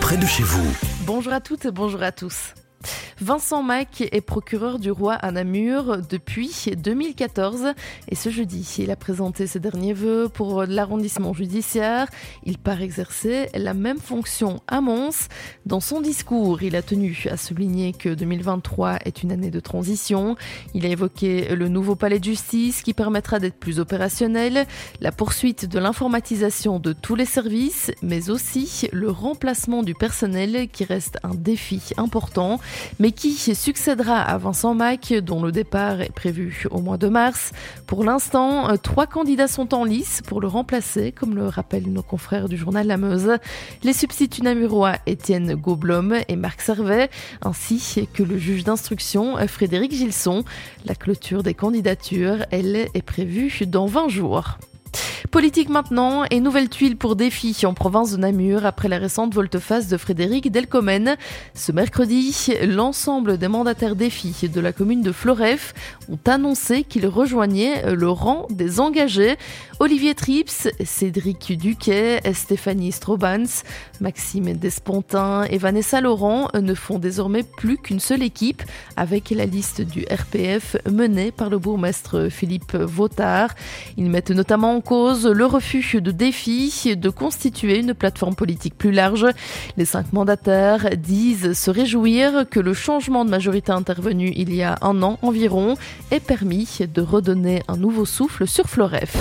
près de chez vous. Bonjour à toutes et bonjour à tous. Vincent Mac est procureur du roi à Namur depuis 2014 et ce jeudi, il a présenté ses derniers vœux pour l'arrondissement judiciaire. Il part exercer la même fonction à Mons. Dans son discours, il a tenu à souligner que 2023 est une année de transition. Il a évoqué le nouveau palais de justice qui permettra d'être plus opérationnel, la poursuite de l'informatisation de tous les services, mais aussi le remplacement du personnel qui reste un défi important mais qui succédera à Vincent Mac, dont le départ est prévu au mois de mars? Pour l'instant, trois candidats sont en lice pour le remplacer, comme le rappellent nos confrères du journal La Meuse. Les substituts namurois Étienne Goblom et Marc Servet, ainsi que le juge d'instruction Frédéric Gilson. La clôture des candidatures, elle, est prévue dans 20 jours. Politique maintenant et nouvelle tuile pour Défi en province de Namur après la récente volte-face de Frédéric Delcomen. Ce mercredi, l'ensemble des mandataires Défi de la commune de Floref ont annoncé qu'ils rejoignaient le rang des engagés. Olivier Trips, Cédric Duquet, Stéphanie Strobans, Maxime Despontin et Vanessa Laurent ne font désormais plus qu'une seule équipe avec la liste du RPF menée par le bourgmestre Philippe Vautard. Ils mettent notamment en cause le refus de défi de constituer une plateforme politique plus large. Les cinq mandataires disent se réjouir que le changement de majorité intervenu il y a un an environ ait permis de redonner un nouveau souffle sur Floref.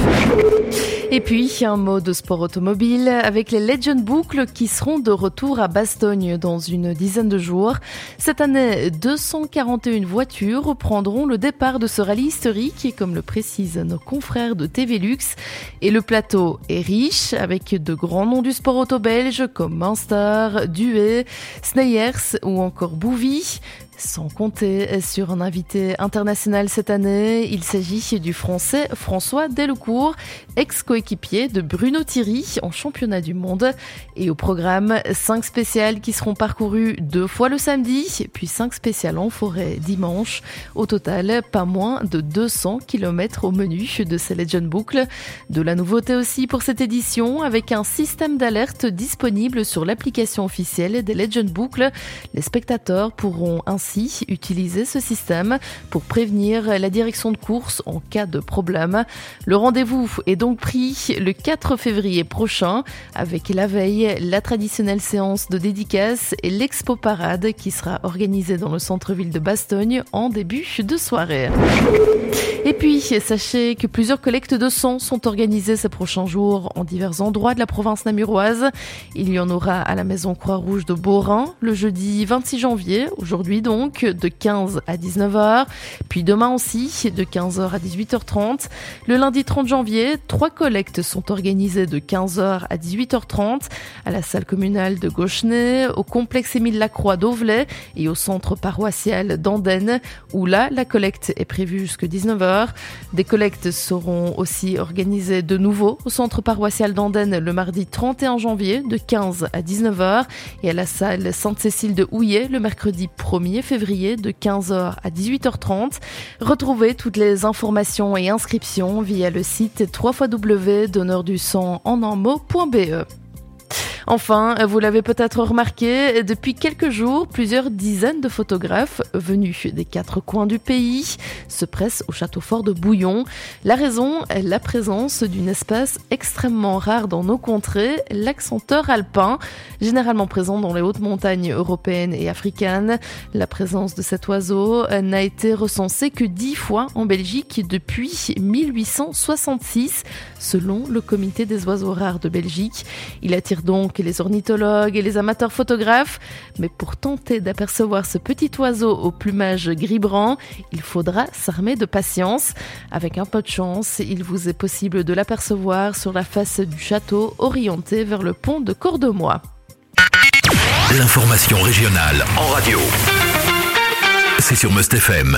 Et puis, un mot de sport automobile avec les Legend Boucles qui seront de retour à Bastogne dans une dizaine de jours. Cette année, 241 voitures prendront le départ de ce rallye historique, comme le précisent nos confrères de TV Lux. Et le plateau est riche avec de grands noms du sport auto belge comme Munster, Duet, Sneyers ou encore Bouvy. Sans compter sur un invité international cette année, il s'agit du français François Delcourt, ex-coéquipier de Bruno Thierry en championnat du monde. Et au programme, 5 spéciales qui seront parcourues deux fois le samedi, puis 5 spéciales en forêt dimanche. Au total, pas moins de 200 km au menu de ces Legend Boucle. De la nouveauté aussi pour cette édition, avec un système d'alerte disponible sur l'application officielle des Legend Boucle. Les spectateurs pourront ainsi utiliser ce système pour prévenir la direction de course en cas de problème. Le rendez-vous est donc pris le 4 février prochain avec la veille la traditionnelle séance de dédicace et l'expo parade qui sera organisée dans le centre-ville de Bastogne en début de soirée. Et puis, sachez que plusieurs collectes de sang sont organisées ces prochains jours en divers endroits de la province namuroise. Il y en aura à la Maison Croix-Rouge de Beaurain le jeudi 26 janvier, aujourd'hui donc, de 15 à 19h. Puis demain aussi, de 15h à 18h30. Le lundi 30 janvier, trois collectes sont organisées de 15h à 18h30 à la salle communale de Gauchenay, au complexe Émile Lacroix d'Auvelay et au centre paroissial d'Andenne, où là, la collecte est prévue jusqu'à 19h des collectes seront aussi organisées de nouveau au centre paroissial d'Andenne le mardi 31 janvier de 15 à 19h et à la salle Sainte-Cécile de Houillet le mercredi 1er février de 15h à 18h30. Retrouvez toutes les informations et inscriptions via le site www.donneurdusang en un mot.be. Enfin, vous l'avez peut-être remarqué, depuis quelques jours, plusieurs dizaines de photographes venus des quatre coins du pays se pressent au château fort de Bouillon. La raison est la présence d'une espèce extrêmement rare dans nos contrées, l'accenteur alpin, généralement présent dans les hautes montagnes européennes et africaines. La présence de cet oiseau n'a été recensée que dix fois en Belgique depuis 1866, selon le comité des oiseaux rares de Belgique. Il attire donc les ornithologues et les amateurs photographes. Mais pour tenter d'apercevoir ce petit oiseau au plumage gris-brun, il faudra s'armer de patience. Avec un peu de chance, il vous est possible de l'apercevoir sur la face du château orienté vers le pont de Cordemois. L'information régionale en radio. C'est sur Must FM.